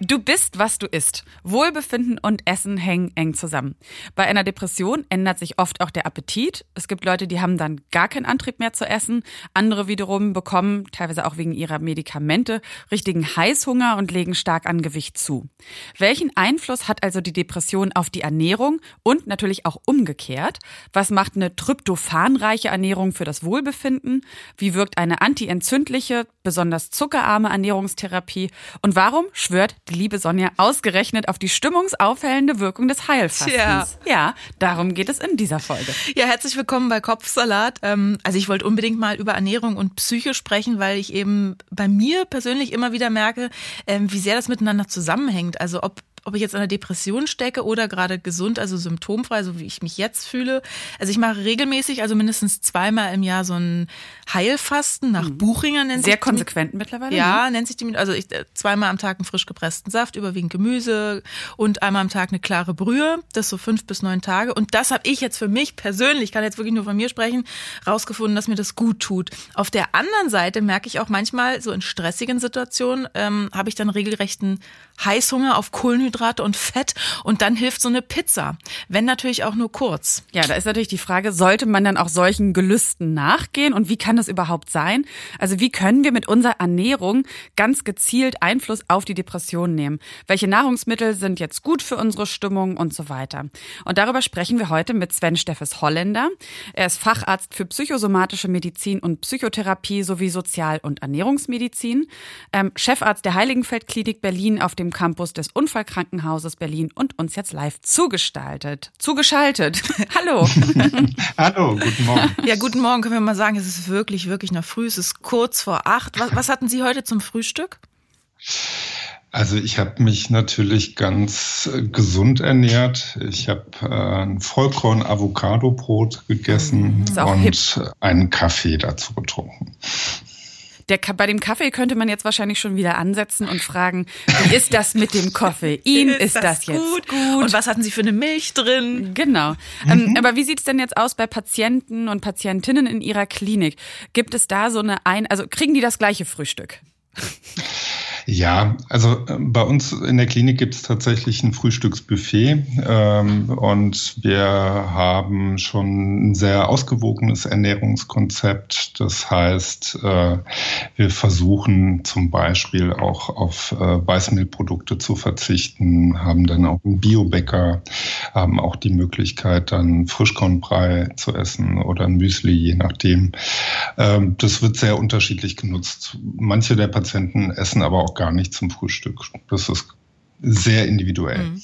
Du bist, was du isst. Wohlbefinden und Essen hängen eng zusammen. Bei einer Depression ändert sich oft auch der Appetit. Es gibt Leute, die haben dann gar keinen Antrieb mehr zu essen. Andere wiederum bekommen, teilweise auch wegen ihrer Medikamente, richtigen Heißhunger und legen stark an Gewicht zu. Welchen Einfluss hat also die Depression auf die Ernährung und natürlich auch umgekehrt? Was macht eine tryptophanreiche Ernährung für das Wohlbefinden? Wie wirkt eine antientzündliche, besonders zuckerarme Ernährungstherapie? Und warum schwört die liebe Sonja ausgerechnet auf die stimmungsaufhellende Wirkung des Heilfastens. Tja. Ja, darum geht es in dieser Folge. Ja, herzlich willkommen bei Kopfsalat. Ähm, also ich wollte unbedingt mal über Ernährung und Psyche sprechen, weil ich eben bei mir persönlich immer wieder merke, ähm, wie sehr das miteinander zusammenhängt. Also ob ob ich jetzt in einer Depression stecke oder gerade gesund, also symptomfrei, so wie ich mich jetzt fühle. Also ich mache regelmäßig, also mindestens zweimal im Jahr so ein Heilfasten nach mhm. Buchinger nennt Sehr sich konsequent die, mittlerweile. Ja, ne? nennt sich die, also ich, äh, zweimal am Tag einen frisch gepressten Saft, überwiegend Gemüse und einmal am Tag eine klare Brühe. Das so fünf bis neun Tage. Und das habe ich jetzt für mich persönlich, kann jetzt wirklich nur von mir sprechen, rausgefunden, dass mir das gut tut. Auf der anderen Seite merke ich auch manchmal, so in stressigen Situationen, ähm, habe ich dann regelrechten Heißhunger auf Kohlenhydrate und Fett und dann hilft so eine Pizza. Wenn natürlich auch nur kurz. Ja, da ist natürlich die Frage, sollte man dann auch solchen Gelüsten nachgehen und wie kann das überhaupt sein? Also wie können wir mit unserer Ernährung ganz gezielt Einfluss auf die Depression nehmen? Welche Nahrungsmittel sind jetzt gut für unsere Stimmung und so weiter? Und darüber sprechen wir heute mit Sven Steffes Holländer. Er ist Facharzt für psychosomatische Medizin und Psychotherapie sowie Sozial- und Ernährungsmedizin, ähm, Chefarzt der Heiligenfeldklinik Berlin auf dem Campus des Unfallkrankenhauses Berlin und uns jetzt live zugestaltet, zugeschaltet. Hallo. Hallo, guten Morgen. Ja, guten Morgen. Können wir mal sagen, es ist wirklich, wirklich noch früh. Es ist kurz vor acht. Was, was hatten Sie heute zum Frühstück? Also ich habe mich natürlich ganz äh, gesund ernährt. Ich habe äh, ein Vollkorn-Avocado-Brot gegessen und hip. einen Kaffee dazu getrunken. Der, bei dem Kaffee könnte man jetzt wahrscheinlich schon wieder ansetzen und fragen, wie ist das mit dem Koffein? ist, ist das, das jetzt gut? gut? Und was hatten Sie für eine Milch drin? Genau. Ähm, mhm. Ähm, aber wie sieht's denn jetzt aus bei Patienten und Patientinnen in Ihrer Klinik? Gibt es da so eine ein, also kriegen die das gleiche Frühstück? Ja, also äh, bei uns in der Klinik gibt es tatsächlich ein Frühstücksbuffet ähm, und wir haben schon ein sehr ausgewogenes Ernährungskonzept. Das heißt, äh, wir versuchen zum Beispiel auch auf äh, Weißmehlprodukte zu verzichten, haben dann auch einen Biobäcker, haben auch die Möglichkeit, dann Frischkornbrei zu essen oder ein Müsli, je nachdem. Ähm, das wird sehr unterschiedlich genutzt. Manche der Patienten essen aber auch gar nicht zum Frühstück. Das ist sehr individuell. Mhm.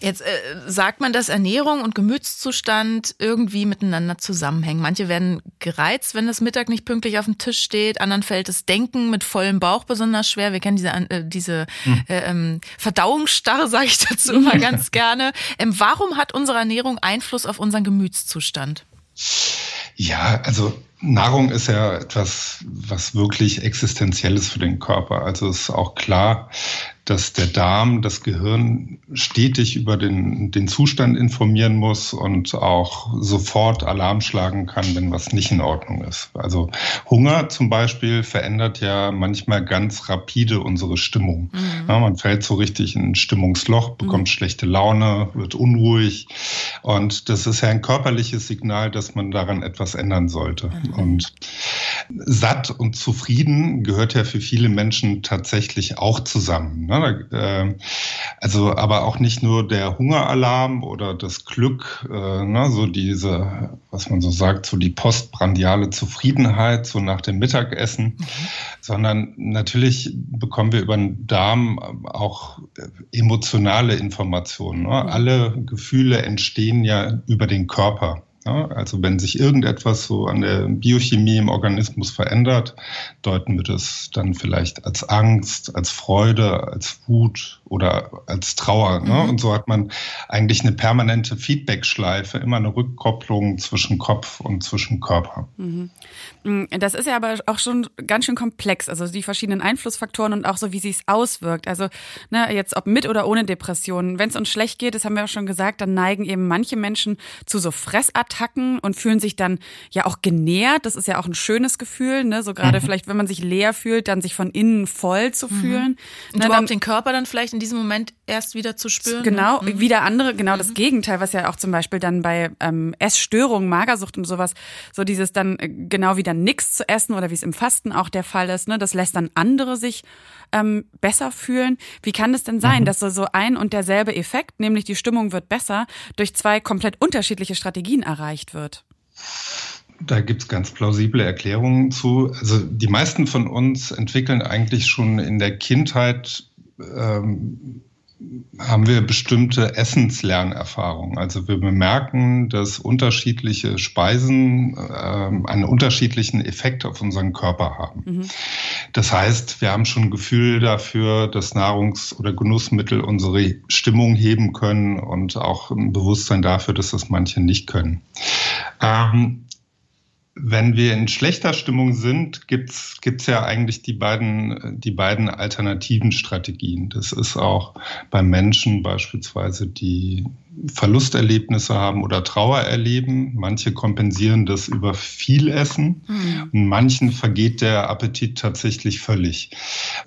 Jetzt äh, sagt man, dass Ernährung und Gemütszustand irgendwie miteinander zusammenhängen. Manche werden gereizt, wenn das Mittag nicht pünktlich auf dem Tisch steht. Anderen fällt das Denken mit vollem Bauch besonders schwer. Wir kennen diese, äh, diese hm. äh, ähm, Verdauungsstarre, sage ich dazu immer ganz gerne. Ähm, warum hat unsere Ernährung Einfluss auf unseren Gemütszustand? Ja, also Nahrung ist ja etwas, was wirklich existenziell ist für den Körper. Also ist auch klar, dass der Darm, das Gehirn stetig über den, den Zustand informieren muss und auch sofort Alarm schlagen kann, wenn was nicht in Ordnung ist. Also Hunger zum Beispiel verändert ja manchmal ganz rapide unsere Stimmung. Mhm. Ja, man fällt so richtig in ein Stimmungsloch, bekommt mhm. schlechte Laune, wird unruhig. Und das ist ja ein körperliches Signal, dass man daran etwas ändern sollte. Mhm. Und satt und zufrieden gehört ja für viele Menschen tatsächlich auch zusammen. Ne? Ähm, also, aber auch nicht nur der Hungeralarm oder das Glück, äh, ne? so diese, was man so sagt, so die postprandiale Zufriedenheit, so nach dem Mittagessen, mhm. sondern natürlich bekommen wir über den Darm auch emotionale Informationen. Ne? Mhm. Alle Gefühle entstehen ja über den Körper. Also wenn sich irgendetwas so an der Biochemie im Organismus verändert, deuten wir das dann vielleicht als Angst, als Freude, als Wut oder als Trauer. Ne? Mhm. Und so hat man eigentlich eine permanente Feedback-Schleife, immer eine Rückkopplung zwischen Kopf und zwischen Körper. Mhm. Mm, das ist ja aber auch schon ganz schön komplex, also die verschiedenen Einflussfaktoren und auch so, wie sie es auswirkt. Also ne, jetzt ob mit oder ohne Depressionen. Wenn es uns schlecht geht, das haben wir auch schon gesagt, dann neigen eben manche Menschen zu so Fressattacken Attacken und fühlen sich dann ja auch genährt. Das ist ja auch ein schönes Gefühl, ne? So gerade mhm. vielleicht, wenn man sich leer fühlt, dann sich von innen voll zu mhm. fühlen. Mhm. Und ne, überhaupt den Körper dann vielleicht in diesem Moment erst wieder zu spüren. Genau, ne? wieder andere, genau das mhm. Gegenteil, was ja auch zum Beispiel dann bei ähm, Essstörungen, Magersucht und sowas, so dieses dann äh, genau wieder nichts zu essen oder wie es im Fasten auch der Fall ist, ne? Das lässt dann andere sich ähm, besser fühlen. Wie kann es denn sein, mhm. dass so, so ein und derselbe Effekt, nämlich die Stimmung wird besser, durch zwei komplett unterschiedliche Strategien erreicht wird? Da gibt es ganz plausible Erklärungen zu. Also die meisten von uns entwickeln eigentlich schon in der Kindheit ähm, haben wir bestimmte Essenslernerfahrungen. Also wir bemerken, dass unterschiedliche Speisen äh, einen unterschiedlichen Effekt auf unseren Körper haben. Mhm. Das heißt, wir haben schon ein Gefühl dafür, dass Nahrungs- oder Genussmittel unsere Stimmung heben können und auch ein Bewusstsein dafür, dass das manche nicht können. Ähm, wenn wir in schlechter Stimmung sind, gibt's gibt's ja eigentlich die beiden, die beiden alternativen Strategien. Das ist auch bei Menschen beispielsweise, die Verlusterlebnisse haben oder Trauer erleben. Manche kompensieren das über viel Essen mhm. und manchen vergeht der Appetit tatsächlich völlig.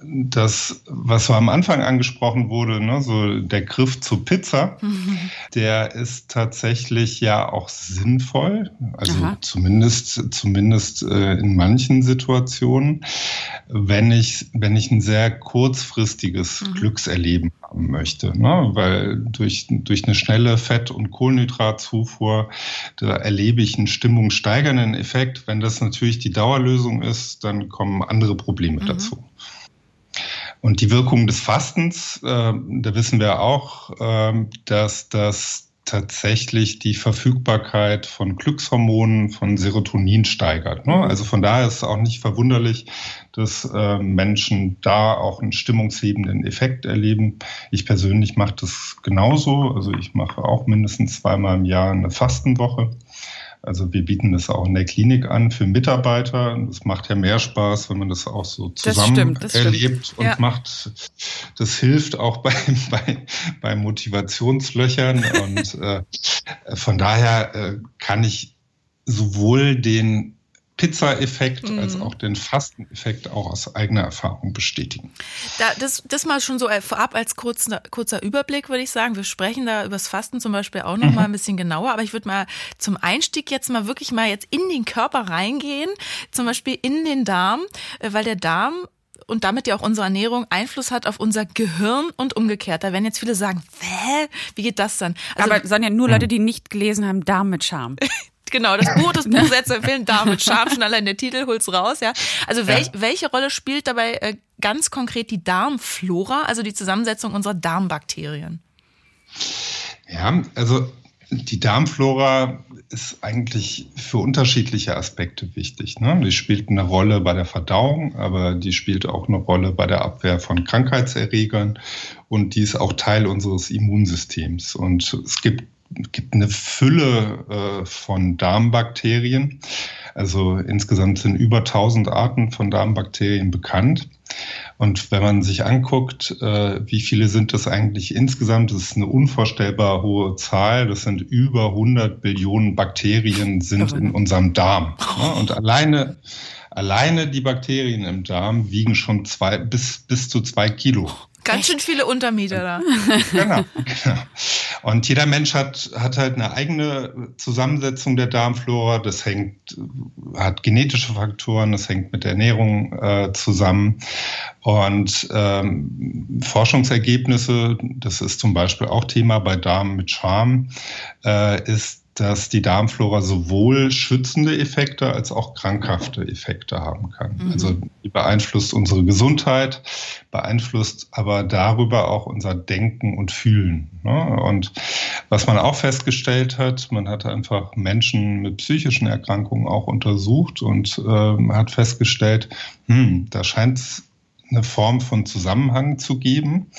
Das, was so am Anfang angesprochen wurde, ne, so der Griff zur Pizza, mhm. der ist tatsächlich ja auch sinnvoll, also Aha. zumindest, zumindest äh, in manchen Situationen, wenn ich, wenn ich ein sehr kurzfristiges mhm. Glückserleben haben möchte, ne, weil durch, durch eine schnelle Fett- und Kohlenhydratzufuhr, da erlebe ich einen stimmungssteigernden Effekt. Wenn das natürlich die Dauerlösung ist, dann kommen andere Probleme mhm. dazu. Und die Wirkung des Fastens, äh, da wissen wir auch, äh, dass das tatsächlich die Verfügbarkeit von Glückshormonen, von Serotonin steigert. Ne? Also von daher ist es auch nicht verwunderlich, dass äh, Menschen da auch einen stimmungshebenden Effekt erleben. Ich persönlich mache das genauso. Also ich mache auch mindestens zweimal im Jahr eine Fastenwoche. Also wir bieten das auch in der Klinik an für Mitarbeiter. Das macht ja mehr Spaß, wenn man das auch so zusammen das stimmt, das erlebt stimmt. und ja. macht. Das hilft auch bei, bei, bei Motivationslöchern. und äh, von daher äh, kann ich sowohl den Pizza-Effekt mhm. als auch den Fasteneffekt auch aus eigener Erfahrung bestätigen. Da, das, das mal schon so vorab als kurzer, kurzer Überblick, würde ich sagen. Wir sprechen da über das Fasten zum Beispiel auch noch mhm. mal ein bisschen genauer, aber ich würde mal zum Einstieg jetzt mal wirklich mal jetzt in den Körper reingehen, zum Beispiel in den Darm, äh, weil der Darm und damit ja auch unsere Ernährung Einfluss hat auf unser Gehirn und umgekehrt. Da werden jetzt viele sagen, Hä? wie geht das dann? Also, Aber Sonja, nur Leute, die nicht gelesen haben, Darm mit Charme. Genau, das Buch, das Buch sehr zu empfehlen, damit scharf schon allein der Titel holt's raus, ja. Also welch, ja. welche Rolle spielt dabei äh, ganz konkret die Darmflora, also die Zusammensetzung unserer Darmbakterien? Ja, also die Darmflora ist eigentlich für unterschiedliche Aspekte wichtig. Ne? Die spielt eine Rolle bei der Verdauung, aber die spielt auch eine Rolle bei der Abwehr von Krankheitserregern und die ist auch Teil unseres Immunsystems. Und es gibt gibt eine Fülle äh, von Darmbakterien. Also insgesamt sind über 1000 Arten von Darmbakterien bekannt. Und wenn man sich anguckt, äh, wie viele sind das eigentlich insgesamt, das ist eine unvorstellbar hohe Zahl. Das sind über 100 Billionen Bakterien sind in unserem Darm. Ne? Und alleine, alleine die Bakterien im Darm wiegen schon zwei, bis, bis zu zwei Kilo. Ganz schön viele Untermieter da. Genau, genau. Und jeder Mensch hat, hat halt eine eigene Zusammensetzung der Darmflora. Das hängt, hat genetische Faktoren, das hängt mit der Ernährung äh, zusammen. Und ähm, Forschungsergebnisse, das ist zum Beispiel auch Thema bei Darm mit Charme, äh, ist, dass die Darmflora sowohl schützende Effekte als auch krankhafte Effekte haben kann. Mhm. Also die beeinflusst unsere Gesundheit, beeinflusst aber darüber auch unser Denken und Fühlen. Ne? Und was man auch festgestellt hat, man hat einfach Menschen mit psychischen Erkrankungen auch untersucht und äh, hat festgestellt, hm, da scheint es eine Form von Zusammenhang zu geben.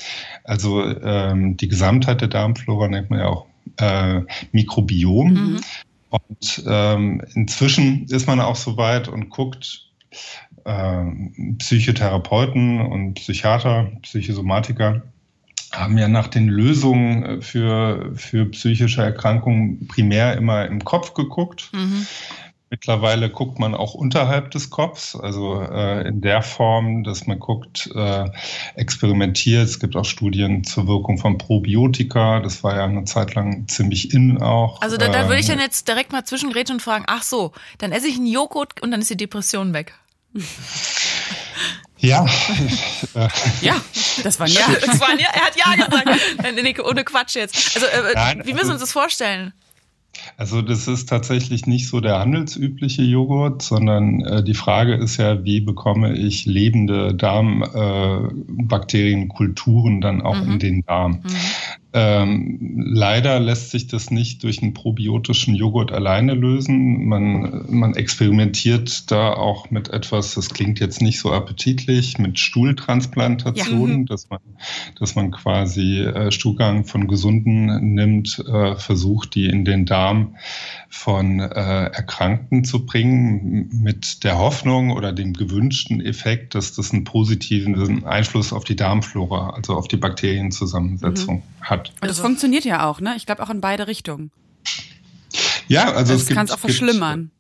Also ähm, die Gesamtheit der Darmflora nennt man ja auch äh, Mikrobiom. Mhm. Und ähm, inzwischen ist man auch so weit und guckt äh, Psychotherapeuten und Psychiater, Psychosomatiker haben ja nach den Lösungen äh, für, für psychische Erkrankungen primär immer im Kopf geguckt. Mhm. Mittlerweile guckt man auch unterhalb des Kopfs, also äh, in der Form, dass man guckt, äh, experimentiert. Es gibt auch Studien zur Wirkung von Probiotika. Das war ja eine Zeit lang ziemlich in auch. Also da, da würde ich ähm, dann jetzt direkt mal zwischengrätschen und fragen, ach so, dann esse ich einen Joghurt und dann ist die Depression weg. Ja. ja, das war ja. Das war ja. Er hat ja gesagt. ohne Quatsch jetzt. Also, äh, Nein, wie müssen wir also, uns das vorstellen? Also das ist tatsächlich nicht so der handelsübliche Joghurt, sondern äh, die Frage ist ja, wie bekomme ich lebende Darmbakterienkulturen äh, dann auch mhm. in den Darm. Mhm. Ähm, leider lässt sich das nicht durch einen probiotischen Joghurt alleine lösen. Man, man experimentiert da auch mit etwas, das klingt jetzt nicht so appetitlich, mit Stuhltransplantationen, ja. Dass, man, dass man quasi äh, Stuhlgang von Gesunden nimmt, äh, versucht, die in den Darm von äh, Erkrankten zu bringen, mit der Hoffnung oder dem gewünschten Effekt, dass das einen positiven Einfluss auf die Darmflora, also auf die Bakterienzusammensetzung mhm. hat. Und das funktioniert ja auch, ne? Ich glaube auch in beide Richtungen. Ja, also es, es kann es auch verschlimmern.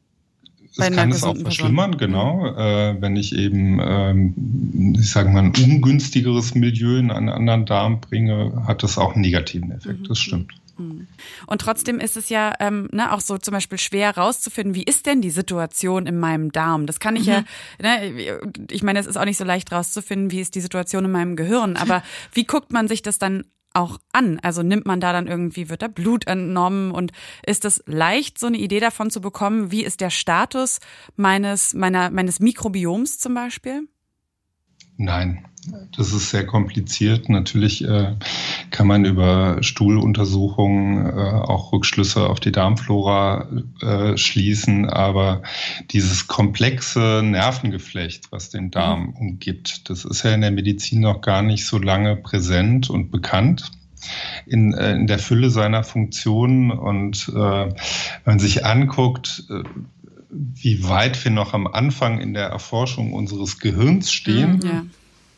Es kann es auch verschlimmern, Person. genau. Äh, wenn ich eben, ähm, ich sage mal, ein ungünstigeres Milieu in einen anderen Darm bringe, hat das auch einen negativen Effekt. Mhm. Das stimmt. Mhm. Und trotzdem ist es ja ähm, ne, auch so zum Beispiel schwer rauszufinden, wie ist denn die Situation in meinem Darm? Das kann ich mhm. ja, ne, ich meine, es ist auch nicht so leicht rauszufinden, wie ist die Situation in meinem Gehirn, aber wie guckt man sich das dann auch an? Also nimmt man da dann irgendwie, wird da Blut entnommen und ist es leicht, so eine Idee davon zu bekommen, wie ist der Status meines, meiner, meines Mikrobioms zum Beispiel? Nein, das ist sehr kompliziert. Natürlich äh, kann man über Stuhluntersuchungen äh, auch Rückschlüsse auf die Darmflora äh, schließen, aber dieses komplexe Nervengeflecht, was den Darm mhm. umgibt, das ist ja in der Medizin noch gar nicht so lange präsent und bekannt. In, äh, in der Fülle seiner Funktionen und äh, wenn man sich anguckt, äh, wie weit wir noch am Anfang in der Erforschung unseres Gehirns stehen, mhm, ja.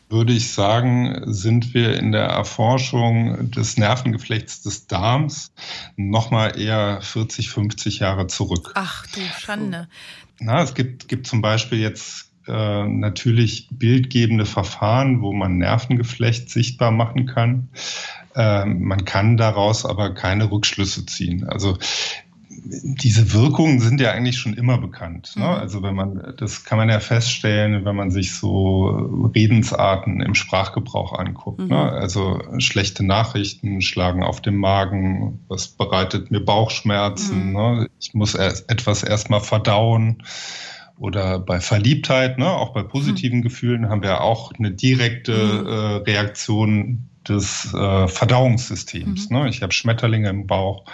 würde ich sagen, sind wir in der Erforschung des Nervengeflechts des Darms nochmal eher 40, 50 Jahre zurück. Ach du Schande. Na, es gibt, gibt zum Beispiel jetzt äh, natürlich bildgebende Verfahren, wo man Nervengeflecht sichtbar machen kann. Äh, man kann daraus aber keine Rückschlüsse ziehen. Also diese Wirkungen sind ja eigentlich schon immer bekannt. Ne? Mhm. Also wenn man, das kann man ja feststellen, wenn man sich so Redensarten im Sprachgebrauch anguckt. Ne? Mhm. Ne? Also schlechte Nachrichten schlagen auf den Magen, was bereitet mir Bauchschmerzen, mhm. ne? ich muss erst etwas erstmal verdauen. Oder bei Verliebtheit, ne? auch bei positiven mhm. Gefühlen haben wir auch eine direkte mhm. äh, Reaktion des äh, Verdauungssystems. Mhm. Ne? Ich habe Schmetterlinge im Bauch.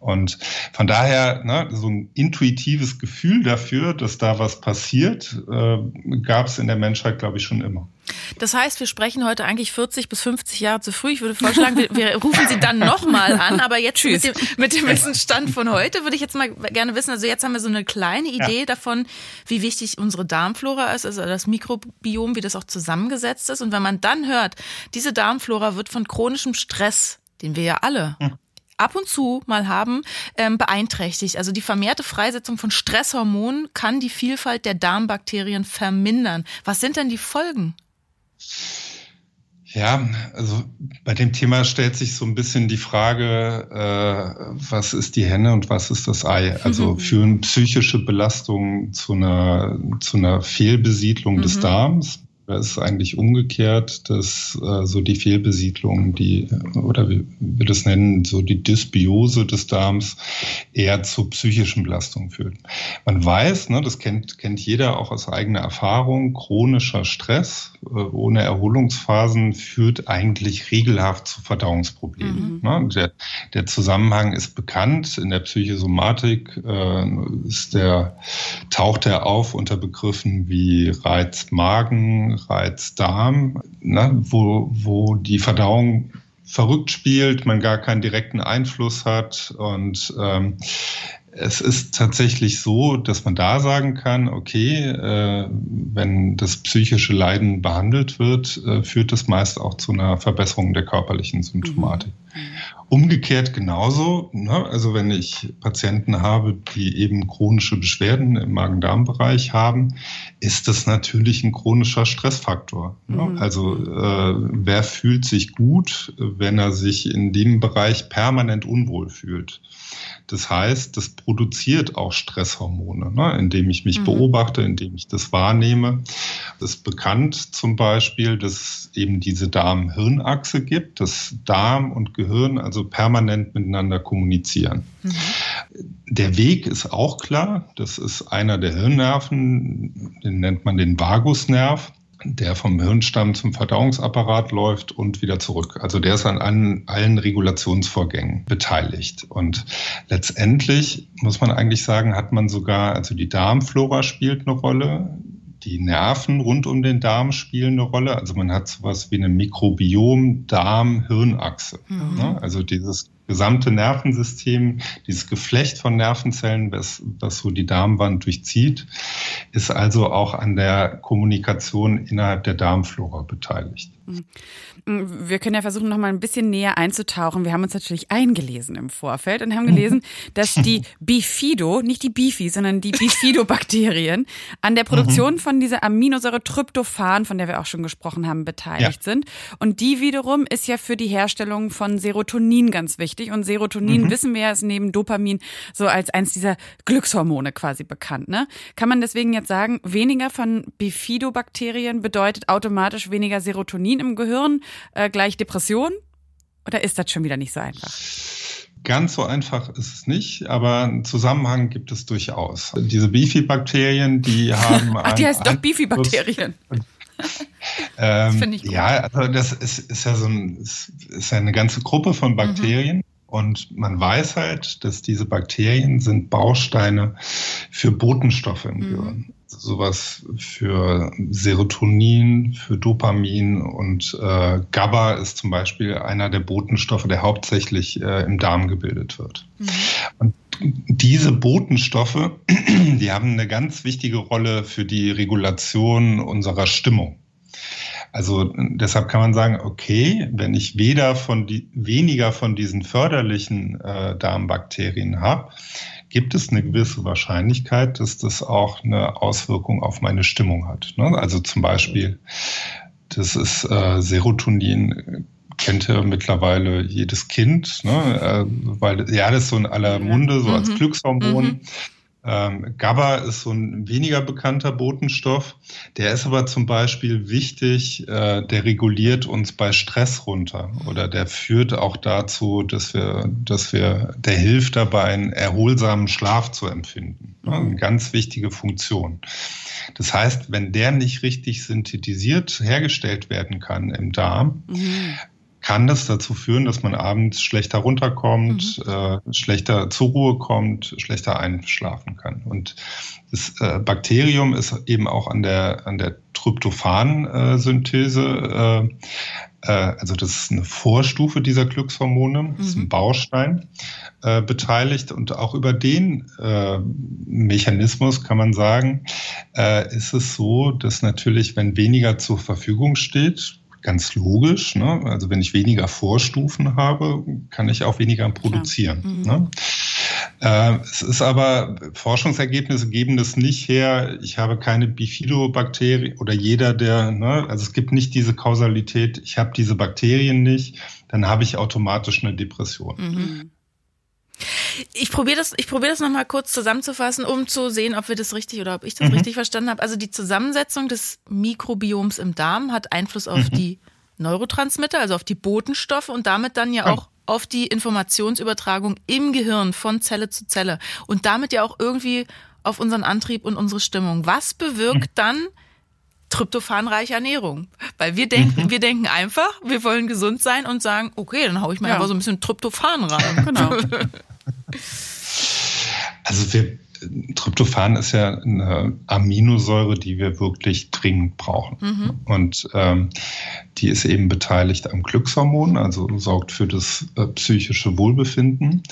Und von daher ne, so ein intuitives Gefühl dafür, dass da was passiert, äh, gab es in der Menschheit, glaube ich, schon immer. Das heißt, wir sprechen heute eigentlich 40 bis 50 Jahre zu früh. Ich würde vorschlagen, wir, wir rufen Sie dann nochmal an. Aber jetzt mit dem, mit dem Wissensstand von heute würde ich jetzt mal gerne wissen. Also jetzt haben wir so eine kleine Idee ja. davon, wie wichtig unsere Darmflora ist, also das Mikrobiom, wie das auch zusammengesetzt ist. Und wenn man dann hört, diese Darmflora wird von chronischem Stress, den wir ja alle hm ab und zu mal haben, ähm, beeinträchtigt. Also die vermehrte Freisetzung von Stresshormonen kann die Vielfalt der Darmbakterien vermindern. Was sind denn die Folgen? Ja, also bei dem Thema stellt sich so ein bisschen die Frage, äh, was ist die Henne und was ist das Ei? Also führen psychische Belastungen zu einer, zu einer Fehlbesiedlung mhm. des Darms? Da ist eigentlich umgekehrt, dass äh, so die Fehlbesiedlung, die, oder wie wir das nennen, so die Dysbiose des Darms eher zu psychischen Belastungen führt. Man weiß, ne, das kennt, kennt jeder auch aus eigener Erfahrung, chronischer Stress äh, ohne Erholungsphasen führt eigentlich regelhaft zu Verdauungsproblemen. Mhm. Ne? Der, der Zusammenhang ist bekannt. In der Psychosomatik äh, ist der, taucht er auf unter Begriffen wie Reizmagen, Reizdarm, ne, wo, wo die Verdauung verrückt spielt, man gar keinen direkten Einfluss hat und ähm, es ist tatsächlich so, dass man da sagen kann, okay, äh, wenn das psychische Leiden behandelt wird, äh, führt das meist auch zu einer Verbesserung der körperlichen Symptomatik. Mhm. Umgekehrt genauso, ne? also wenn ich Patienten habe, die eben chronische Beschwerden im Magen-Darm-Bereich haben, ist das natürlich ein chronischer Stressfaktor. Ne? Mhm. Also äh, wer fühlt sich gut, wenn er sich in dem Bereich permanent unwohl fühlt? Das heißt, das produziert auch Stresshormone, ne, indem ich mich mhm. beobachte, indem ich das wahrnehme. Es ist bekannt zum Beispiel, dass es eben diese Darm-Hirn-Achse gibt, dass Darm und Gehirn also permanent miteinander kommunizieren. Mhm. Der Weg ist auch klar. Das ist einer der Hirnnerven, den nennt man den Vagusnerv der vom Hirnstamm zum Verdauungsapparat läuft und wieder zurück. Also der ist an allen, allen Regulationsvorgängen beteiligt. Und letztendlich muss man eigentlich sagen, hat man sogar, also die Darmflora spielt eine Rolle, die Nerven rund um den Darm spielen eine Rolle. Also man hat sowas wie eine Mikrobiom-Darm-Hirnachse. Mhm. Ne? Also dieses gesamte Nervensystem, dieses Geflecht von Nervenzellen, was, was so die Darmwand durchzieht, ist also auch an der Kommunikation innerhalb der Darmflora beteiligt. Mhm. Wir können ja versuchen, noch mal ein bisschen näher einzutauchen. Wir haben uns natürlich eingelesen im Vorfeld und haben gelesen, dass die Bifido, nicht die Bifi, sondern die Bifidobakterien an der Produktion mhm. von dieser Aminosäure Tryptophan, von der wir auch schon gesprochen haben, beteiligt ja. sind. Und die wiederum ist ja für die Herstellung von Serotonin ganz wichtig. Und Serotonin, mhm. wissen wir ja, ist neben Dopamin so als eins dieser Glückshormone quasi bekannt. Ne? Kann man deswegen jetzt sagen, weniger von Bifidobakterien bedeutet automatisch weniger Serotonin im Gehirn äh, gleich Depression? Oder ist das schon wieder nicht so einfach? Ganz so einfach ist es nicht, aber einen Zusammenhang gibt es durchaus. Diese Bifidobakterien, die haben. Ach, die heißt doch Bifidobakterien. ähm, ja, also das ist, ist ja so ein, ist, ist ja eine ganze Gruppe von Bakterien. Mhm. Und man weiß halt, dass diese Bakterien sind Bausteine für Botenstoffe im mhm. Gehirn sowas für Serotonin, für Dopamin und äh, GABA ist zum Beispiel einer der Botenstoffe, der hauptsächlich äh, im Darm gebildet wird. Mhm. Und diese Botenstoffe, die haben eine ganz wichtige Rolle für die Regulation unserer Stimmung. Also deshalb kann man sagen, okay, wenn ich weder von die, weniger von diesen förderlichen äh, Darmbakterien habe, gibt es eine gewisse Wahrscheinlichkeit, dass das auch eine Auswirkung auf meine Stimmung hat. Ne? Also zum Beispiel, das ist äh, Serotonin kennt ja mittlerweile jedes Kind, ne? äh, weil ja, das ist so in aller Munde, so als mhm. Glückshormon. Mhm. Ähm, GABA ist so ein weniger bekannter Botenstoff. Der ist aber zum Beispiel wichtig, äh, der reguliert uns bei Stress runter oder der führt auch dazu, dass wir, dass wir, der hilft dabei, einen erholsamen Schlaf zu empfinden. Ne? Eine ganz wichtige Funktion. Das heißt, wenn der nicht richtig synthetisiert hergestellt werden kann im Darm, mhm kann das dazu führen, dass man abends schlechter runterkommt, mhm. äh, schlechter zur Ruhe kommt, schlechter einschlafen kann. Und das äh, Bakterium ist eben auch an der, an der Tryptophan-Synthese, äh, äh, also das ist eine Vorstufe dieser Glückshormone, das ist ein mhm. Baustein, äh, beteiligt. Und auch über den äh, Mechanismus kann man sagen, äh, ist es so, dass natürlich, wenn weniger zur Verfügung steht, ganz logisch. Ne? Also wenn ich weniger Vorstufen habe, kann ich auch weniger produzieren. Mhm. Ne? Äh, es ist aber, Forschungsergebnisse geben das nicht her. Ich habe keine Bifidobakterien oder jeder, der, ne? also es gibt nicht diese Kausalität, ich habe diese Bakterien nicht, dann habe ich automatisch eine Depression. Mhm. Ich probiere das, ich probiere das nochmal kurz zusammenzufassen, um zu sehen, ob wir das richtig oder ob ich das mhm. richtig verstanden habe. Also die Zusammensetzung des Mikrobioms im Darm hat Einfluss auf mhm. die Neurotransmitter, also auf die Botenstoffe und damit dann ja auch auf die Informationsübertragung im Gehirn von Zelle zu Zelle und damit ja auch irgendwie auf unseren Antrieb und unsere Stimmung. Was bewirkt mhm. dann tryptophanreiche Ernährung. Weil wir denken, mhm. wir denken einfach, wir wollen gesund sein und sagen, okay, dann haue ich mir ja. einfach so ein bisschen Tryptophan rein. Genau. Also wir, Tryptophan ist ja eine Aminosäure, die wir wirklich dringend brauchen. Mhm. Und ähm, die ist eben beteiligt am Glückshormon, also sorgt für das äh, psychische Wohlbefinden.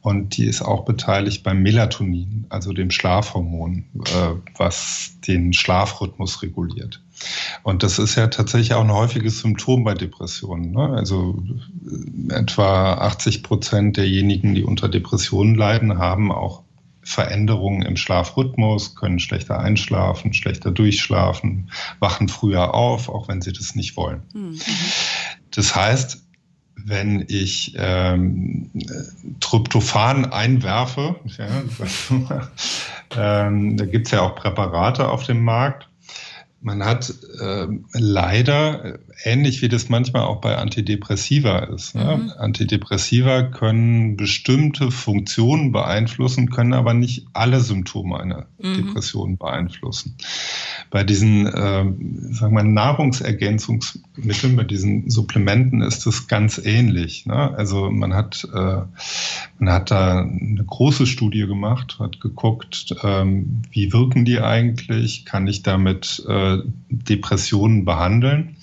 Und die ist auch beteiligt beim Melatonin, also dem Schlafhormon, äh, was den Schlafrhythmus reguliert. Und das ist ja tatsächlich auch ein häufiges Symptom bei Depressionen. Ne? Also äh, etwa 80 Prozent derjenigen, die unter Depressionen leiden, haben auch Veränderungen im Schlafrhythmus, können schlechter einschlafen, schlechter durchschlafen, wachen früher auf, auch wenn sie das nicht wollen. Mhm. Das heißt, wenn ich ähm, Tryptophan einwerfe, ja, ähm, da gibt es ja auch Präparate auf dem Markt, man hat äh, leider, ähnlich wie das manchmal auch bei Antidepressiva ist, ne? mhm. Antidepressiva können bestimmte Funktionen beeinflussen, können aber nicht alle Symptome einer mhm. Depression beeinflussen. Bei diesen, äh, sagen wir, Nahrungsergänzungsmitteln, bei diesen Supplementen ist es ganz ähnlich. Ne? Also man hat, äh, man hat da eine große Studie gemacht, hat geguckt, ähm, wie wirken die eigentlich, kann ich damit äh, Depressionen behandeln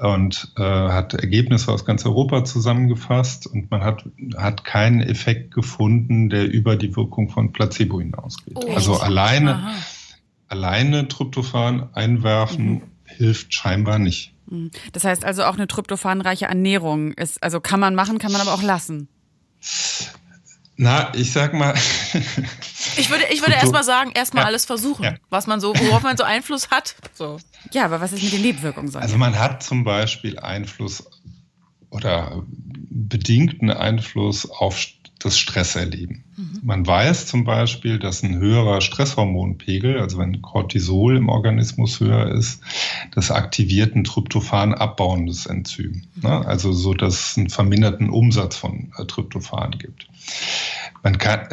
und äh, hat Ergebnisse aus ganz Europa zusammengefasst und man hat, hat keinen Effekt gefunden, der über die Wirkung von Placebo hinausgeht. Oh, also alleine, alleine Tryptophan einwerfen mhm. hilft scheinbar nicht. Mhm. Das heißt also auch eine tryptophanreiche Ernährung ist, also kann man machen, kann man aber auch lassen. Na, ich sag mal. ich würde, ich würde erstmal sagen, erstmal ja. alles versuchen, ja. was man so, worauf man so Einfluss hat. So. Ja, aber was ist mit den Nebenwirkungen? So? Also man hat zum Beispiel Einfluss oder bedingten Einfluss auf das Stresserleben. Mhm. Man weiß zum Beispiel, dass ein höherer Stresshormonpegel, also wenn Cortisol im Organismus höher ist, das aktiviert ein Tryptophan abbauendes Enzym. Mhm. Ne? Also so, dass es einen verminderten Umsatz von äh, Tryptophan gibt. Man kann,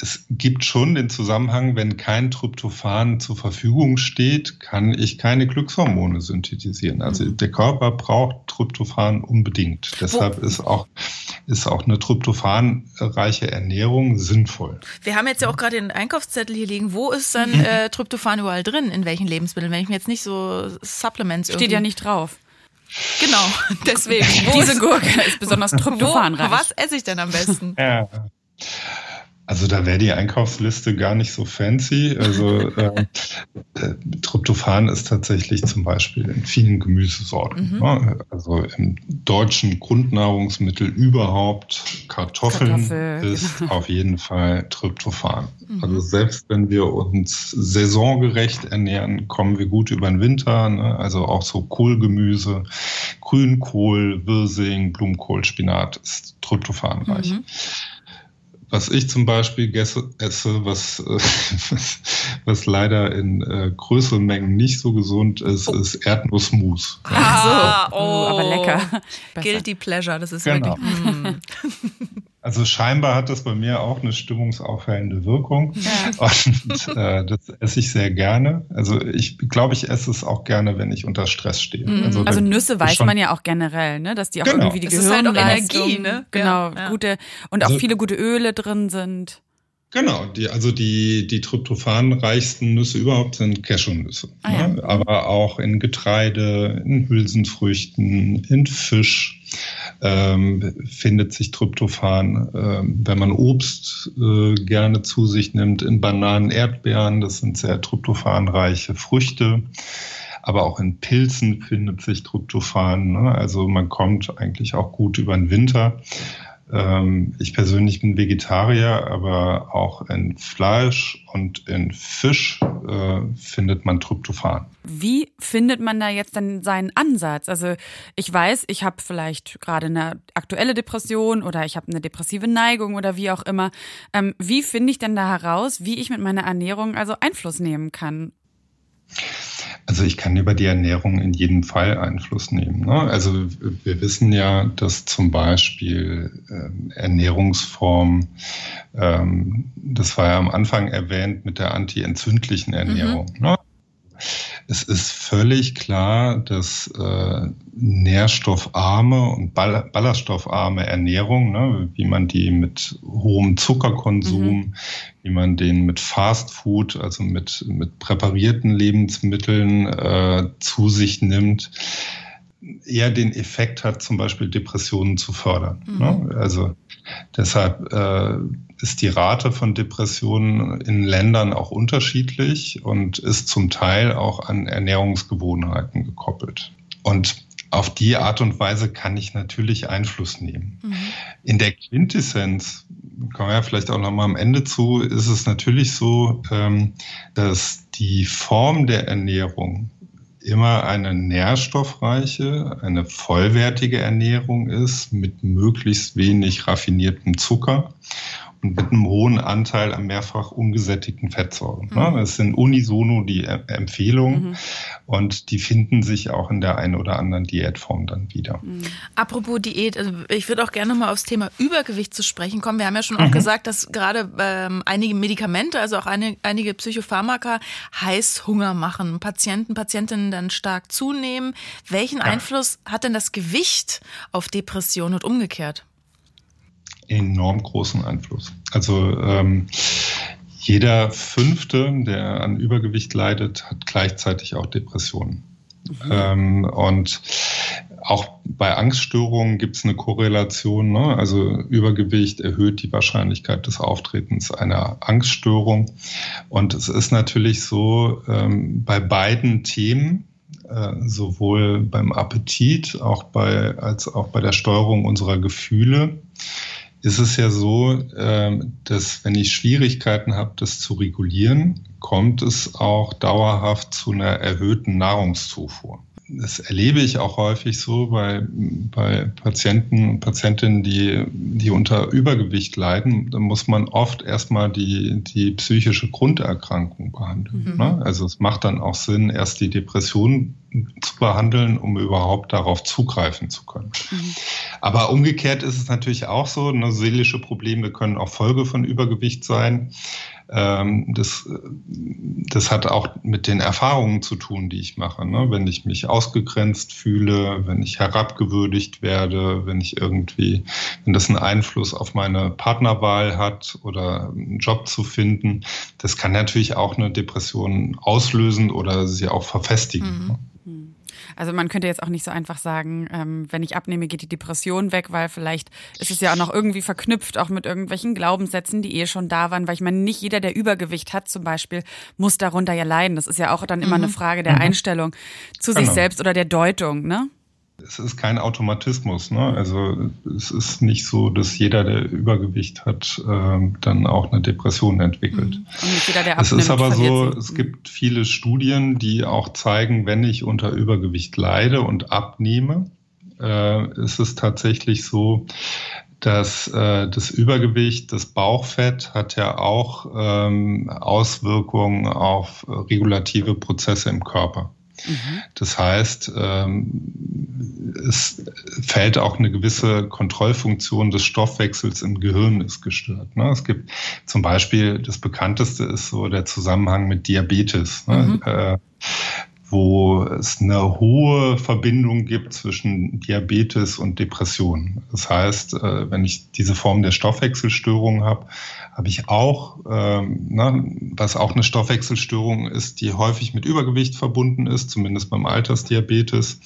es gibt schon den Zusammenhang, wenn kein Tryptophan zur Verfügung steht, kann ich keine Glückshormone synthetisieren. Also mhm. der Körper braucht Tryptophan unbedingt. Deshalb ist auch, ist auch eine tryptophanreiche Ernährung sinnvoll. Wir haben jetzt ja auch gerade den Einkaufszettel hier liegen. Wo ist dann mhm. äh, Tryptophan überall drin? In welchen Lebensmitteln? Wenn ich mir jetzt nicht so Supplements Steht ja nicht drauf. Genau, deswegen. Diese Gurke ist besonders tryptophanreich. Was esse ich denn am besten? Ja. Also da wäre die Einkaufsliste gar nicht so fancy. Also äh, äh, Tryptophan ist tatsächlich zum Beispiel in vielen Gemüsesorten. Mhm. Ne? Also im deutschen Grundnahrungsmittel überhaupt Kartoffeln Kartoffel. ist auf jeden Fall Tryptophan. Mhm. Also selbst wenn wir uns saisongerecht ernähren, kommen wir gut über den Winter. Ne? Also auch so Kohlgemüse, Grünkohl, Wirsing, Blumenkohl, Spinat ist tryptophanreich. Mhm. Was ich zum Beispiel esse, was, was, was leider in äh, größeren Mengen nicht so gesund ist, oh. ist Erdnussmus. Ah, so. oh, aber lecker. Guilty Pleasure, das ist genau. wirklich. Mm. Also scheinbar hat das bei mir auch eine stimmungsaufhellende Wirkung. Ja. Und äh, das esse ich sehr gerne. Also ich glaube, ich esse es auch gerne, wenn ich unter Stress stehe. Mhm. Also, also Nüsse weiß man ja auch generell, ne? dass die auch genau. irgendwie die das Gehirnleistung, ist halt auch Energie, ne? Genau, ja. gute und auch also, viele gute Öle drin sind. Genau, die, also die, die tryptophanreichsten Nüsse überhaupt sind Cashewnüsse. Ah, ja. ne? Aber auch in Getreide, in Hülsenfrüchten, in Fisch ähm, findet sich Tryptophan. Ähm, wenn man Obst äh, gerne zu sich nimmt, in Bananen, Erdbeeren, das sind sehr tryptophanreiche Früchte. Aber auch in Pilzen findet sich Tryptophan. Ne? Also man kommt eigentlich auch gut über den Winter. Ähm, ich persönlich bin Vegetarier, aber auch in Fleisch und in Fisch äh, findet man Tryptophan. Wie findet man da jetzt dann seinen Ansatz? Also ich weiß, ich habe vielleicht gerade eine aktuelle Depression oder ich habe eine depressive Neigung oder wie auch immer. Ähm, wie finde ich denn da heraus, wie ich mit meiner Ernährung also Einfluss nehmen kann? Also ich kann über die Ernährung in jedem Fall Einfluss nehmen. Ne? Also wir wissen ja, dass zum Beispiel äh, Ernährungsformen, ähm, das war ja am Anfang erwähnt mit der antientzündlichen Ernährung. Mhm. Ne? Es ist völlig klar, dass äh, nährstoffarme und ball ballaststoffarme Ernährung, ne, wie man die mit hohem Zuckerkonsum, mhm. wie man den mit Fast Food, also mit, mit präparierten Lebensmitteln äh, zu sich nimmt, eher den Effekt hat, zum Beispiel Depressionen zu fördern. Mhm. Ne? Also deshalb äh, ist die Rate von Depressionen in Ländern auch unterschiedlich und ist zum Teil auch an Ernährungsgewohnheiten gekoppelt. Und auf die Art und Weise kann ich natürlich Einfluss nehmen. Mhm. In der Quintessenz, kommen wir ja vielleicht auch noch mal am Ende zu, ist es natürlich so, ähm, dass die Form der Ernährung immer eine nährstoffreiche, eine vollwertige Ernährung ist mit möglichst wenig raffiniertem Zucker mit einem hohen Anteil an mehrfach ungesättigten Fettsäuren. Ne? Mhm. Das sind unisono die Empfehlungen mhm. und die finden sich auch in der einen oder anderen Diätform dann wieder. Mhm. Apropos Diät, also ich würde auch gerne mal aufs Thema Übergewicht zu sprechen kommen. Wir haben ja schon auch mhm. gesagt, dass gerade ähm, einige Medikamente, also auch eine, einige Psychopharmaka Heißhunger machen, Patienten, Patientinnen dann stark zunehmen. Welchen ja. Einfluss hat denn das Gewicht auf Depression und umgekehrt? Enorm großen Einfluss. Also ähm, jeder Fünfte, der an Übergewicht leidet, hat gleichzeitig auch Depressionen. Mhm. Ähm, und auch bei Angststörungen gibt es eine Korrelation. Ne? Also Übergewicht erhöht die Wahrscheinlichkeit des Auftretens einer Angststörung. Und es ist natürlich so, ähm, bei beiden Themen, äh, sowohl beim Appetit auch bei, als auch bei der Steuerung unserer Gefühle, ist es ja so, ähm, dass wenn ich Schwierigkeiten habe, das zu regulieren, kommt es auch dauerhaft zu einer erhöhten Nahrungszufuhr das erlebe ich auch häufig so bei, bei Patienten und Patientinnen, die, die unter Übergewicht leiden. Da muss man oft erstmal die, die psychische Grunderkrankung behandeln. Mhm. Ne? Also es macht dann auch Sinn, erst die Depression zu behandeln, um überhaupt darauf zugreifen zu können. Mhm. Aber umgekehrt ist es natürlich auch so, ne, seelische Probleme können auch Folge von Übergewicht sein. Ähm, das, das hat auch mit den Erfahrungen zu tun, die ich mache. Ne? Wenn ich mich ausgegrenzt fühle, wenn ich herabgewürdigt werde, wenn ich irgendwie, wenn das einen Einfluss auf meine Partnerwahl hat oder einen Job zu finden, das kann natürlich auch eine Depression auslösen oder sie auch verfestigen. Mhm. Also man könnte jetzt auch nicht so einfach sagen, ähm, wenn ich abnehme, geht die Depression weg, weil vielleicht ist es ja auch noch irgendwie verknüpft, auch mit irgendwelchen Glaubenssätzen, die eh schon da waren, weil ich meine, nicht jeder, der Übergewicht hat zum Beispiel, muss darunter ja leiden. Das ist ja auch dann immer mhm. eine Frage der mhm. Einstellung zu genau. sich selbst oder der Deutung, ne? Es ist kein Automatismus. Ne? Also es ist nicht so, dass jeder, der Übergewicht hat, äh, dann auch eine Depression entwickelt. Mhm. Jeder, der abnimmt, es ist aber so, es gibt viele Studien, die auch zeigen, wenn ich unter Übergewicht leide und abnehme, äh, ist es tatsächlich so, dass äh, das Übergewicht, das Bauchfett hat ja auch ähm, Auswirkungen auf regulative Prozesse im Körper. Das heißt, ähm, es fällt auch eine gewisse Kontrollfunktion des Stoffwechsels im Gehirn ist gestört. Ne? Es gibt zum Beispiel, das bekannteste ist so der Zusammenhang mit Diabetes. Ne? Mhm. Äh, wo es eine hohe Verbindung gibt zwischen Diabetes und Depression. Das heißt, äh, wenn ich diese Form der Stoffwechselstörung habe, habe ich auch, ähm, ne, was auch eine Stoffwechselstörung ist, die häufig mit Übergewicht verbunden ist, zumindest beim Altersdiabetes.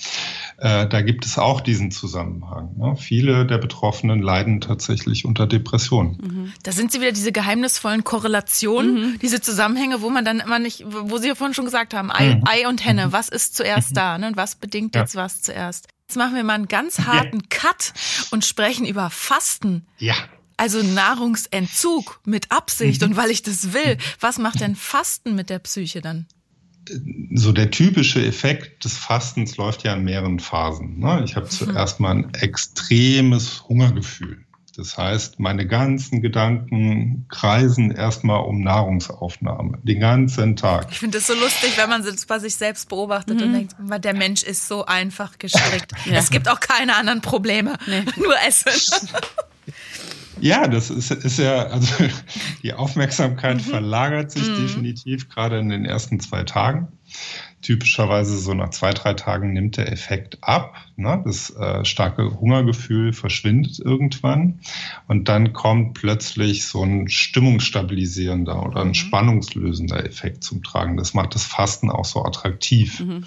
Äh, da gibt es auch diesen Zusammenhang. Ne? Viele der Betroffenen leiden tatsächlich unter Depressionen. Mhm. Da sind sie wieder diese geheimnisvollen Korrelationen, mhm. diese Zusammenhänge, wo man dann immer nicht, wo Sie ja vorhin schon gesagt haben, Ei, mhm. Ei und Henne, mhm. was ist zuerst da ne? und was bedingt ja. jetzt was zuerst? Jetzt machen wir mal einen ganz harten ja. Cut und sprechen über Fasten. Ja. Also Nahrungsentzug mit Absicht und weil ich das will. Was macht denn Fasten mit der Psyche dann? so der typische Effekt des Fastens läuft ja in mehreren Phasen. Ne? Ich habe mhm. zuerst mal ein extremes Hungergefühl. Das heißt, meine ganzen Gedanken kreisen erstmal um Nahrungsaufnahme, den ganzen Tag. Ich finde es so lustig, wenn man es bei sich selbst beobachtet mhm. und denkt, der Mensch ist so einfach gestrickt. ja. Es gibt auch keine anderen Probleme, nee. nur Essen. Ja, das ist, ist ja, also die Aufmerksamkeit mhm. verlagert sich mhm. definitiv gerade in den ersten zwei Tagen. Typischerweise so nach zwei, drei Tagen nimmt der Effekt ab. Ne? Das äh, starke Hungergefühl verschwindet irgendwann und dann kommt plötzlich so ein stimmungsstabilisierender oder ein mhm. spannungslösender Effekt zum Tragen. Das macht das Fasten auch so attraktiv. Mhm.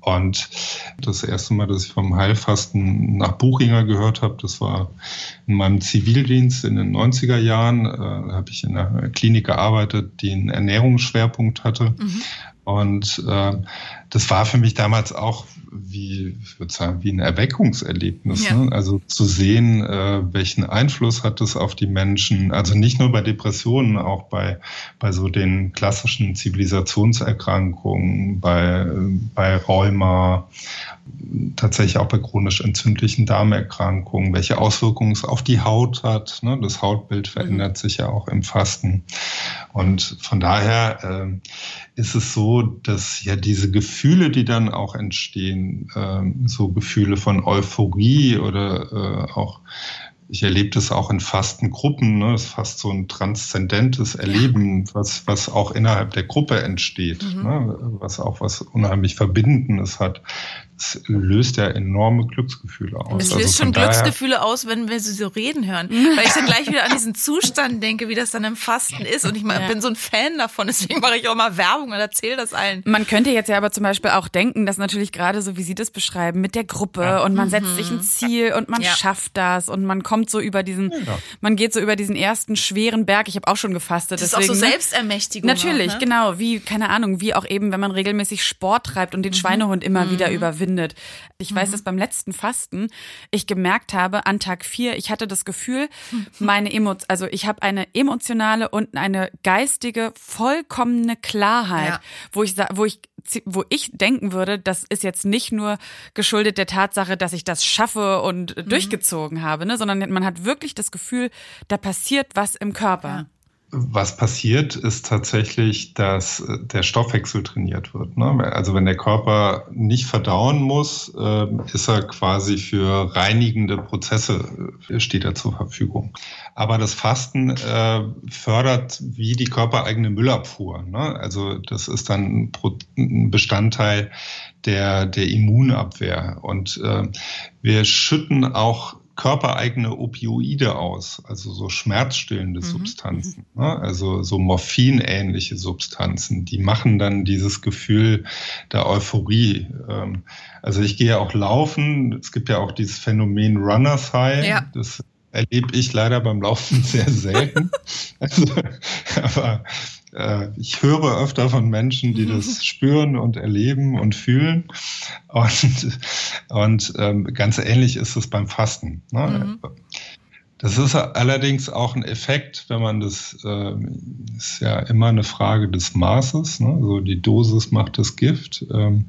Und das erste Mal, dass ich vom Heilfasten nach Buchinger gehört habe, das war in meinem Zivildienst in den 90er Jahren. Äh, habe ich in einer Klinik gearbeitet, die einen Ernährungsschwerpunkt hatte. Mhm. Und äh, das war für mich damals auch wie, ich würde sagen, wie ein Erweckungserlebnis. Ja. Ne? Also zu sehen, äh, welchen Einfluss hat es auf die Menschen. Also nicht nur bei Depressionen, auch bei, bei so den klassischen Zivilisationserkrankungen, bei, bei Rheuma, tatsächlich auch bei chronisch entzündlichen Darmerkrankungen, welche Auswirkungen es auf die Haut hat. Ne? Das Hautbild verändert mhm. sich ja auch im Fasten. Und von daher äh, ist es so, dass ja diese Gefühle, die dann auch entstehen, äh, so Gefühle von Euphorie oder äh, auch ich erlebe das auch in fasten Gruppen. Ne? Das ist fast so ein transzendentes Erleben, was, was auch innerhalb der Gruppe entsteht, mhm. ne? was auch was unheimlich Verbindendes hat es löst ja enorme Glücksgefühle aus. Es löst also schon Glücksgefühle aus, wenn wir sie so reden hören. Weil ich dann gleich wieder an diesen Zustand denke, wie das dann im Fasten ist. Und ich ja. bin so ein Fan davon, deswegen mache ich auch mal Werbung und erzähle das allen. Man könnte jetzt ja aber zum Beispiel auch denken, dass natürlich gerade so, wie Sie das beschreiben, mit der Gruppe ja. und man setzt sich ein mhm. Ziel und man ja. schafft das und man kommt so über diesen, man geht so über diesen ersten schweren Berg. Ich habe auch schon gefastet. Das deswegen, ist auch so ne? Selbstermächtigung. Natürlich, auch, ne? genau. Wie, keine Ahnung, wie auch eben, wenn man regelmäßig Sport treibt und den mhm. Schweinehund immer mhm. wieder überwindet. Ich mhm. weiß, dass beim letzten Fasten ich gemerkt habe, an Tag vier, ich hatte das Gefühl, meine Emo also ich habe eine emotionale und eine geistige, vollkommene Klarheit, ja. wo ich, wo ich, wo ich denken würde, das ist jetzt nicht nur geschuldet der Tatsache, dass ich das schaffe und mhm. durchgezogen habe, ne, sondern man hat wirklich das Gefühl, da passiert was im Körper. Ja. Was passiert, ist tatsächlich, dass äh, der Stoffwechsel trainiert wird. Ne? Also wenn der Körper nicht verdauen muss, ähm, ist er quasi für reinigende Prozesse äh, steht er zur Verfügung. Aber das Fasten äh, fördert wie die körpereigene Müllabfuhr. Ne? Also das ist dann ein Bestandteil der, der Immunabwehr. Und wir schütten auch körpereigene Opioide aus, also so schmerzstillende mhm. Substanzen, mhm. ne? also so morphinähnliche Substanzen, die machen dann dieses Gefühl der Euphorie. Ähm, also ich gehe auch laufen, es gibt ja auch dieses Phänomen Runners High, ja. das erlebe ich leider beim Laufen sehr selten. also, aber äh, ich höre öfter von Menschen, die das spüren und erleben und fühlen. Und, und ähm, ganz ähnlich ist es beim Fasten. Ne? Mhm. Das ist allerdings auch ein Effekt, wenn man das, äh, ist ja immer eine Frage des Maßes, ne? so die Dosis macht das Gift. Ähm,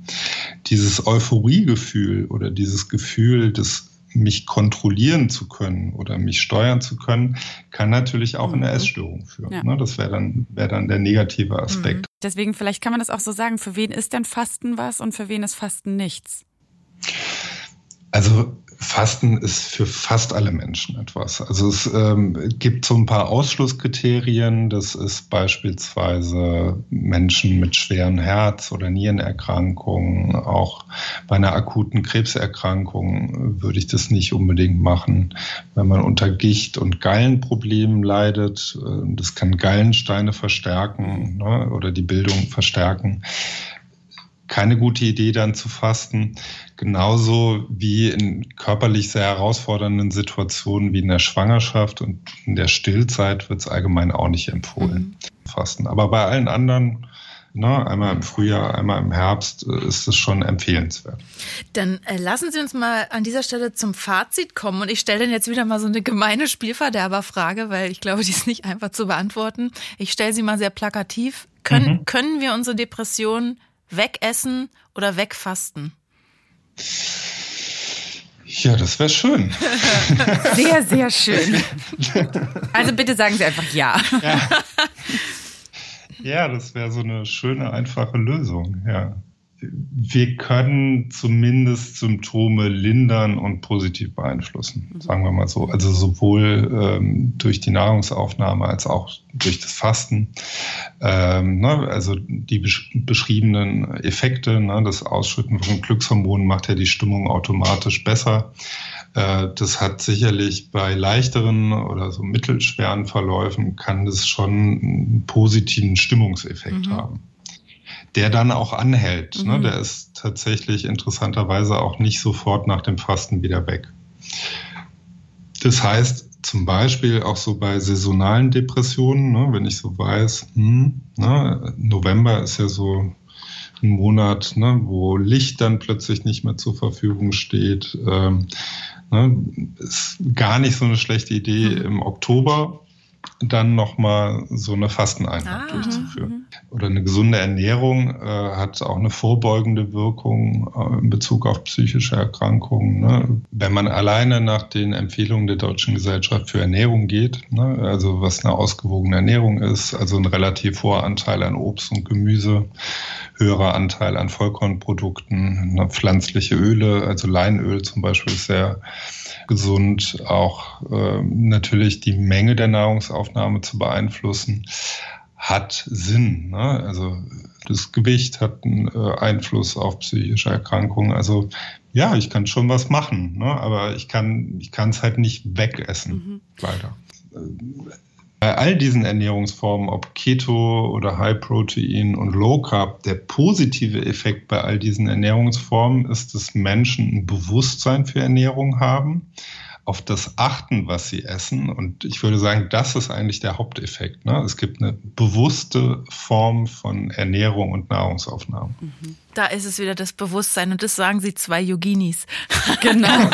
dieses Euphoriegefühl oder dieses Gefühl des mich kontrollieren zu können oder mich steuern zu können, kann natürlich auch mhm. in eine Essstörung führen. Ja. Ne? Das wäre dann, wäre dann der negative Aspekt. Mhm. Deswegen, vielleicht kann man das auch so sagen, für wen ist denn Fasten was und für wen ist Fasten nichts? Also Fasten ist für fast alle Menschen etwas. Also es ähm, gibt so ein paar Ausschlusskriterien. Das ist beispielsweise Menschen mit schweren Herz- oder Nierenerkrankungen. Auch bei einer akuten Krebserkrankung würde ich das nicht unbedingt machen. Wenn man unter Gicht- und Gallenproblemen leidet, äh, das kann Gallensteine verstärken ne, oder die Bildung verstärken keine gute Idee, dann zu fasten. Genauso wie in körperlich sehr herausfordernden Situationen wie in der Schwangerschaft und in der Stillzeit wird es allgemein auch nicht empfohlen, mhm. fasten. Aber bei allen anderen Ne, einmal im Frühjahr, einmal im Herbst äh, ist es schon empfehlenswert. Dann äh, lassen Sie uns mal an dieser Stelle zum Fazit kommen. Und ich stelle dann jetzt wieder mal so eine gemeine Spielverderberfrage, weil ich glaube, die ist nicht einfach zu beantworten. Ich stelle sie mal sehr plakativ. Können, mhm. können wir unsere Depression wegessen oder wegfasten? Ja, das wäre schön. Sehr, sehr schön. Also bitte sagen Sie einfach ja. Ja, ja das wäre so eine schöne, einfache Lösung, ja. Wir können zumindest Symptome lindern und positiv beeinflussen, mhm. sagen wir mal so. Also sowohl ähm, durch die Nahrungsaufnahme als auch durch das Fasten. Ähm, ne, also die besch beschriebenen Effekte, ne, das Ausschütten von Glückshormonen macht ja die Stimmung automatisch besser. Äh, das hat sicherlich bei leichteren oder so mittelschweren Verläufen kann das schon einen positiven Stimmungseffekt mhm. haben der dann auch anhält. Ne? Mhm. Ne? Der ist tatsächlich interessanterweise auch nicht sofort nach dem Fasten wieder weg. Das heißt, zum Beispiel auch so bei saisonalen Depressionen, ne, wenn ich so weiß, hm, ne, November ist ja so ein Monat, ne, wo Licht dann plötzlich nicht mehr zur Verfügung steht. Ähm, ne, ist gar nicht so eine schlechte Idee mhm. im Oktober dann nochmal so eine Fasteneinheit ah, durchzuführen. Mhm. Oder eine gesunde Ernährung äh, hat auch eine vorbeugende Wirkung äh, in Bezug auf psychische Erkrankungen. Ne? Wenn man alleine nach den Empfehlungen der Deutschen Gesellschaft für Ernährung geht, ne? also was eine ausgewogene Ernährung ist, also ein relativ hoher Anteil an Obst und Gemüse, höherer Anteil an Vollkornprodukten, ne? pflanzliche Öle, also Leinöl zum Beispiel ist sehr gesund, auch äh, natürlich die Menge der Nahrungsaufnahme zu beeinflussen, hat Sinn. Ne? Also das Gewicht hat einen äh, Einfluss auf psychische Erkrankungen. Also ja, ich kann schon was machen, ne? aber ich kann ich kann es halt nicht wegessen, mhm. leider. Bei all diesen Ernährungsformen, ob Keto oder High Protein und Low Carb, der positive Effekt bei all diesen Ernährungsformen ist, dass Menschen ein Bewusstsein für Ernährung haben auf das achten, was sie essen. Und ich würde sagen, das ist eigentlich der Haupteffekt. Ne? Es gibt eine bewusste Form von Ernährung und Nahrungsaufnahme. Mhm. Da ist es wieder das Bewusstsein und das sagen sie zwei Yoginis. Genau.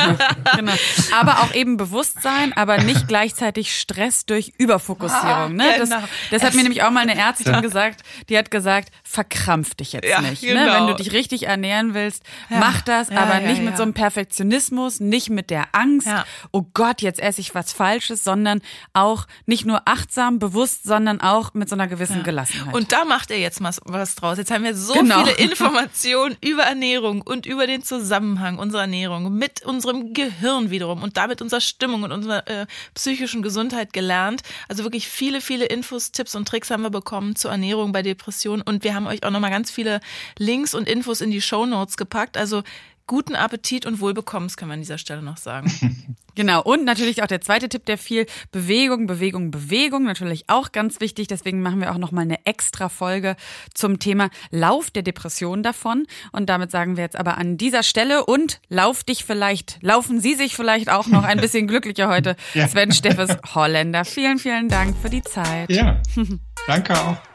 genau. Aber auch eben Bewusstsein, aber nicht gleichzeitig Stress durch Überfokussierung. Ne? Das, genau. das hat mir nämlich auch mal eine Ärztin ja. gesagt, die hat gesagt, verkrampf dich jetzt ja, nicht. Genau. Ne? Wenn genau. du dich richtig ernähren willst, ja. mach das, aber nicht mit so einem Perfektionismus, nicht mit der Angst, oh Gott, jetzt esse ich was Falsches, sondern auch nicht nur achtsam, bewusst, sondern auch mit so einer gewissen Gelassenheit. Und da macht er jetzt was draus. Jetzt haben wir so genau. viele Informationen Informationen über Ernährung und über den Zusammenhang unserer Ernährung mit unserem Gehirn wiederum und damit unserer Stimmung und unserer äh, psychischen Gesundheit gelernt. Also wirklich viele, viele Infos, Tipps und Tricks haben wir bekommen zur Ernährung bei Depressionen und wir haben euch auch nochmal ganz viele Links und Infos in die Show Notes gepackt. Also guten Appetit und Wohlbekommens kann man an dieser Stelle noch sagen. genau. Und natürlich auch der zweite Tipp, der viel Bewegung, Bewegung, Bewegung. Natürlich auch ganz wichtig. Deswegen machen wir auch nochmal eine extra Folge zum Thema Lauf der Depression davon. Und damit sagen wir jetzt aber an dieser Stelle und lauf dich vielleicht, laufen Sie sich vielleicht auch noch ein bisschen glücklicher heute. ja. Sven Steffes Holländer. Vielen, vielen Dank für die Zeit. Ja. Danke auch.